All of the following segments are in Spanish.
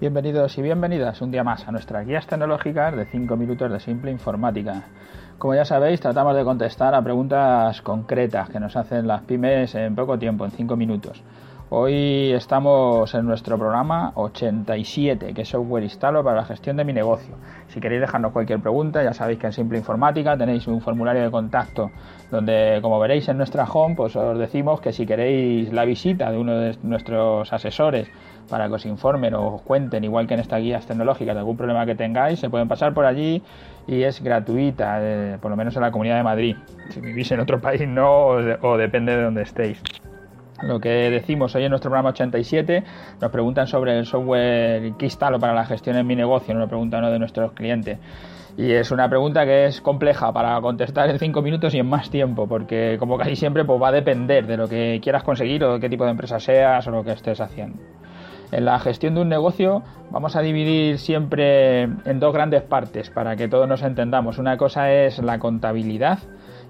Bienvenidos y bienvenidas un día más a nuestras guías tecnológicas de 5 minutos de simple informática. Como ya sabéis, tratamos de contestar a preguntas concretas que nos hacen las pymes en poco tiempo, en 5 minutos. Hoy estamos en nuestro programa 87, que es software instalo para la gestión de mi negocio. Si queréis dejarnos cualquier pregunta, ya sabéis que en Simple Informática tenéis un formulario de contacto donde, como veréis en nuestra home, pues os decimos que si queréis la visita de uno de nuestros asesores para que os informen o os cuenten, igual que en estas guías tecnológicas, de algún problema que tengáis, se pueden pasar por allí y es gratuita, eh, por lo menos en la Comunidad de Madrid. Si vivís en otro país no, o depende de donde estéis lo que decimos hoy en nuestro programa 87, nos preguntan sobre el software que instalo para la gestión en mi negocio, nos lo pregunta uno de nuestros clientes. Y es una pregunta que es compleja para contestar en 5 minutos y en más tiempo, porque como casi siempre pues va a depender de lo que quieras conseguir o de qué tipo de empresa seas o lo que estés haciendo. En la gestión de un negocio vamos a dividir siempre en dos grandes partes para que todos nos entendamos. Una cosa es la contabilidad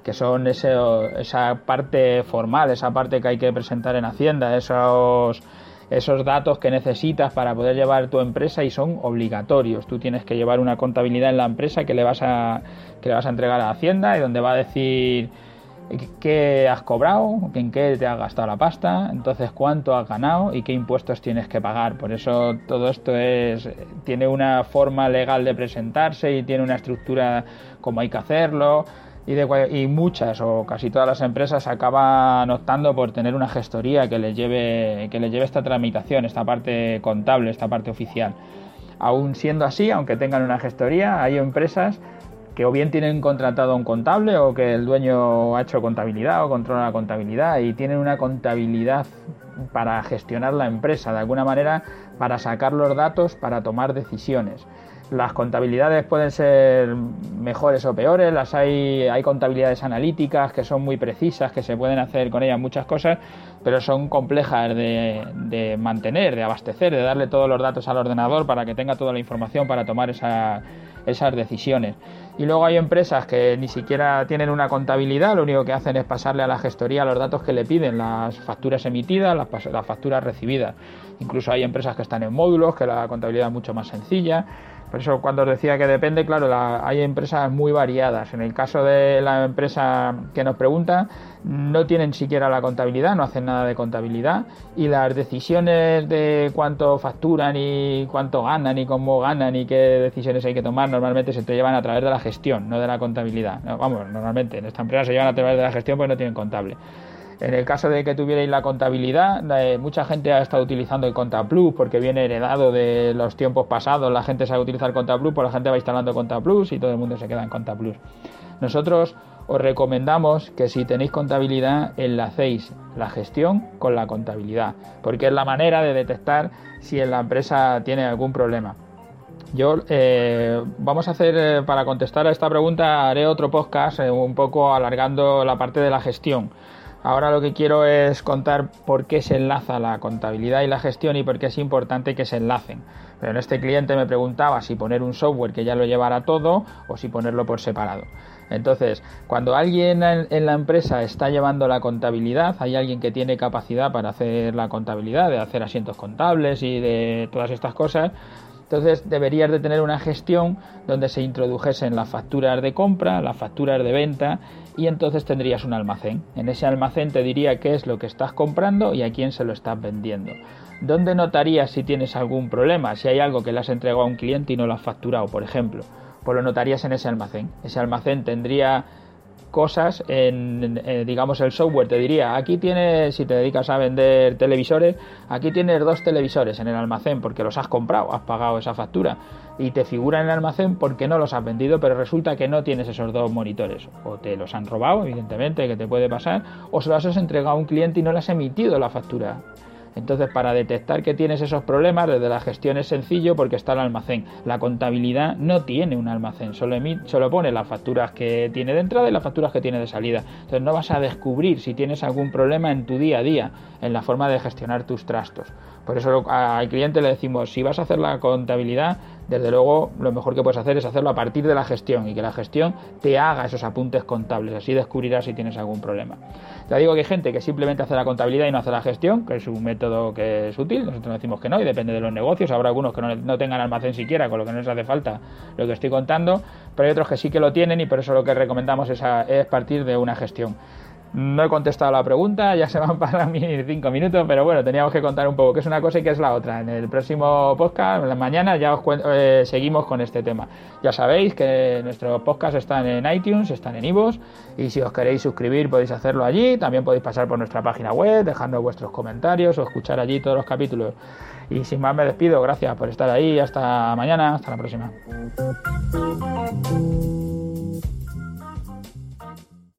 que son esa parte formal, esa parte que hay que presentar en Hacienda, esos, esos datos que necesitas para poder llevar tu empresa y son obligatorios. Tú tienes que llevar una contabilidad en la empresa que le vas a, que le vas a entregar a Hacienda y donde va a decir qué has cobrado, en qué te has gastado la pasta, entonces cuánto has ganado y qué impuestos tienes que pagar. Por eso todo esto es tiene una forma legal de presentarse y tiene una estructura como hay que hacerlo y, muchas o casi todas las empresas acaban optando por tener una gestoría que les lleve que les lleve esta tramitación, esta parte contable, esta parte oficial. Aún siendo así, aunque tengan una gestoría, hay empresas que o bien tienen contratado a un contable o que el dueño ha hecho contabilidad o controla la contabilidad y tienen una contabilidad para gestionar la empresa, de alguna manera para sacar los datos, para tomar decisiones. Las contabilidades pueden ser mejores o peores, las hay, hay contabilidades analíticas que son muy precisas, que se pueden hacer con ellas muchas cosas, pero son complejas de, mantener, de abastecer, de darle todos los datos al ordenador para que tenga toda la información para tomar esas decisiones. Y luego hay empresas que ni siquiera tienen una contabilidad, lo único que hacen es pasarle a la gestoría los datos que le piden, las facturas emitidas, las, las facturas recibidas. Incluso hay empresas que están en módulos, que la contabilidad es mucho más sencilla. Por eso cuando os decía que depende, claro, hay empresas muy variadas. En el caso de la empresa que nos pregunta, no tienen siquiera la contabilidad, no hacen nada de contabilidad y las decisiones de cuánto facturan y cuánto ganan y cómo ganan y qué decisiones hay que tomar normalmente se te llevan a través de la gestión, no de la contabilidad. vamos, normalmente en esta empresa se llevan a través de la gestión porque no tienen contable. En el caso de que tuvierais la contabilidad, eh, mucha gente ha estado utilizando el ContaPlus porque viene heredado de los tiempos pasados. La gente sabe utilizar ContaPlus, pues la gente va instalando ContaPlus y todo el mundo se queda en ContaPlus. Nosotros os recomendamos que si tenéis contabilidad enlacéis la gestión con la contabilidad, porque es la manera de detectar si en la empresa tiene algún problema. Yo eh, vamos a hacer eh, para contestar a esta pregunta haré otro podcast un poco alargando la parte de la gestión Ahora lo que quiero es contar por qué se enlaza la contabilidad y la gestión y por qué es importante que se enlacen. Pero en este cliente me preguntaba si poner un software que ya lo llevara todo o si ponerlo por separado. Entonces, cuando alguien en la empresa está llevando la contabilidad, hay alguien que tiene capacidad para hacer la contabilidad, de hacer asientos contables y de todas estas cosas, entonces deberías de tener una gestión donde se introdujesen las facturas de compra, las facturas de venta y entonces tendrías un almacén. En ese almacén te diría qué es lo que estás comprando y a quién se lo estás vendiendo. ¿Dónde notarías si tienes algún problema? Si hay algo que le has entregado a un cliente y no lo has facturado, por ejemplo. Pues lo notarías en ese almacén. Ese almacén tendría cosas en, eh, digamos, el software. Te diría, aquí tienes, si te dedicas a vender televisores, aquí tienes dos televisores en el almacén porque los has comprado, has pagado esa factura y te figura en el almacén porque no los has vendido, pero resulta que no tienes esos dos monitores. O te los han robado, evidentemente, que te puede pasar, o se los has entregado a un cliente y no le has emitido la factura. Entonces, para detectar que tienes esos problemas, desde la gestión es sencillo porque está el almacén. La contabilidad no tiene un almacén, solo, solo pone las facturas que tiene de entrada y las facturas que tiene de salida. Entonces, no vas a descubrir si tienes algún problema en tu día a día, en la forma de gestionar tus trastos. Por eso al cliente le decimos, si vas a hacer la contabilidad, desde luego lo mejor que puedes hacer es hacerlo a partir de la gestión y que la gestión te haga esos apuntes contables, así descubrirás si tienes algún problema. Te digo que hay gente que simplemente hace la contabilidad y no hace la gestión, que es un método que es útil, nosotros decimos que no y depende de los negocios, habrá algunos que no, tengan almacén siquiera, con lo que no les hace falta lo que estoy contando, pero hay otros que sí que lo tienen y por eso lo que recomendamos es, es partir de una gestión. No he contestado la pregunta, ya se van para mí cinco minutos, pero bueno, teníamos que contar un poco qué es una cosa y qué es la otra. En el próximo podcast, en la mañana, ya os eh, seguimos con este tema. Ya sabéis que nuestros podcasts están en iTunes, están en iVoox, y si os queréis suscribir podéis hacerlo allí. También podéis pasar por nuestra página web, dejando vuestros comentarios o escuchar allí todos los capítulos. Y sin más me despido, gracias por estar ahí, hasta mañana, hasta la próxima.